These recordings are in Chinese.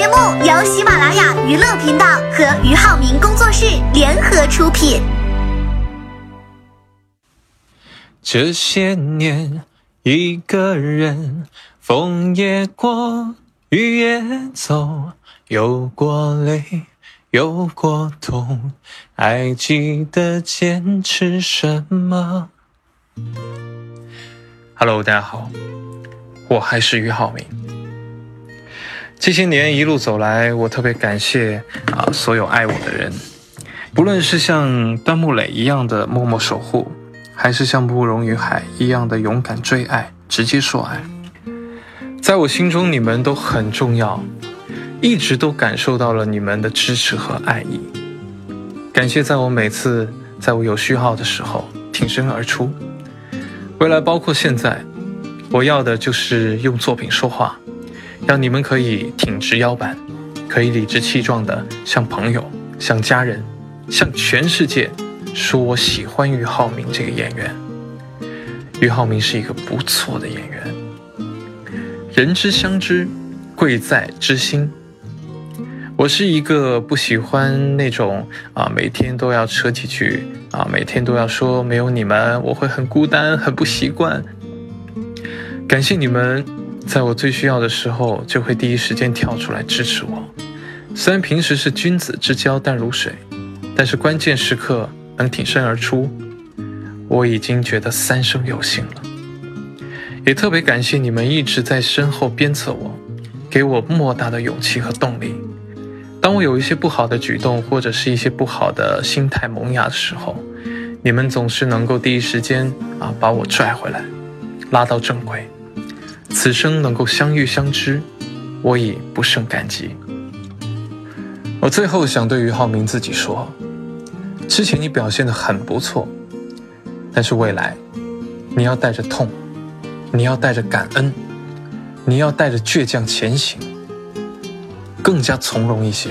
节目由喜马拉雅娱乐频道和俞灏明工作室联合出品。这些年，一个人，风也过，雨也走，有过泪，有过痛，还记得坚持什么？Hello，大家好，我还是俞灏明。这些年一路走来，我特别感谢啊所有爱我的人，不论是像端木磊一样的默默守护。还是像慕容云海一样的勇敢追爱，直接说爱。在我心中，你们都很重要，一直都感受到了你们的支持和爱意。感谢在我每次在我有需要的时候挺身而出。未来包括现在，我要的就是用作品说话，让你们可以挺直腰板，可以理直气壮的像朋友、像家人、像全世界。说我喜欢俞灏明这个演员，俞灏明是一个不错的演员。人之相知，贵在知心。我是一个不喜欢那种啊，每天都要扯几句啊，每天都要说没有你们我会很孤单，很不习惯。感谢你们，在我最需要的时候就会第一时间跳出来支持我。虽然平时是君子之交淡如水，但是关键时刻。能挺身而出，我已经觉得三生有幸了。也特别感谢你们一直在身后鞭策我，给我莫大的勇气和动力。当我有一些不好的举动或者是一些不好的心态萌芽的时候，你们总是能够第一时间啊把我拽回来，拉到正轨。此生能够相遇相知，我已不胜感激。我最后想对俞灏明自己说。之前你表现的很不错，但是未来，你要带着痛，你要带着感恩，你要带着倔强前行，更加从容一些，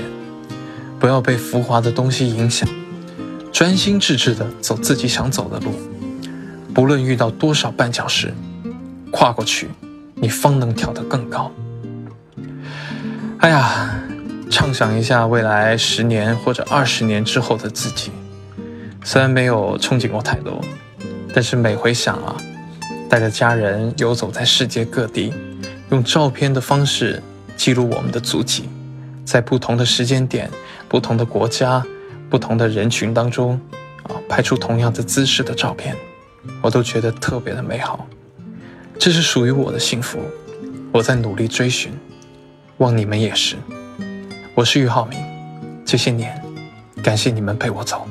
不要被浮华的东西影响，专心致志的走自己想走的路，不论遇到多少绊脚石，跨过去，你方能跳得更高。哎呀，畅想一下未来十年或者二十年之后的自己。虽然没有憧憬过太多，但是每回想啊，带着家人游走在世界各地，用照片的方式记录我们的足迹，在不同的时间点、不同的国家、不同的人群当中，啊，拍出同样的姿势的照片，我都觉得特别的美好。这是属于我的幸福，我在努力追寻，望你们也是。我是俞灏明，这些年，感谢你们陪我走。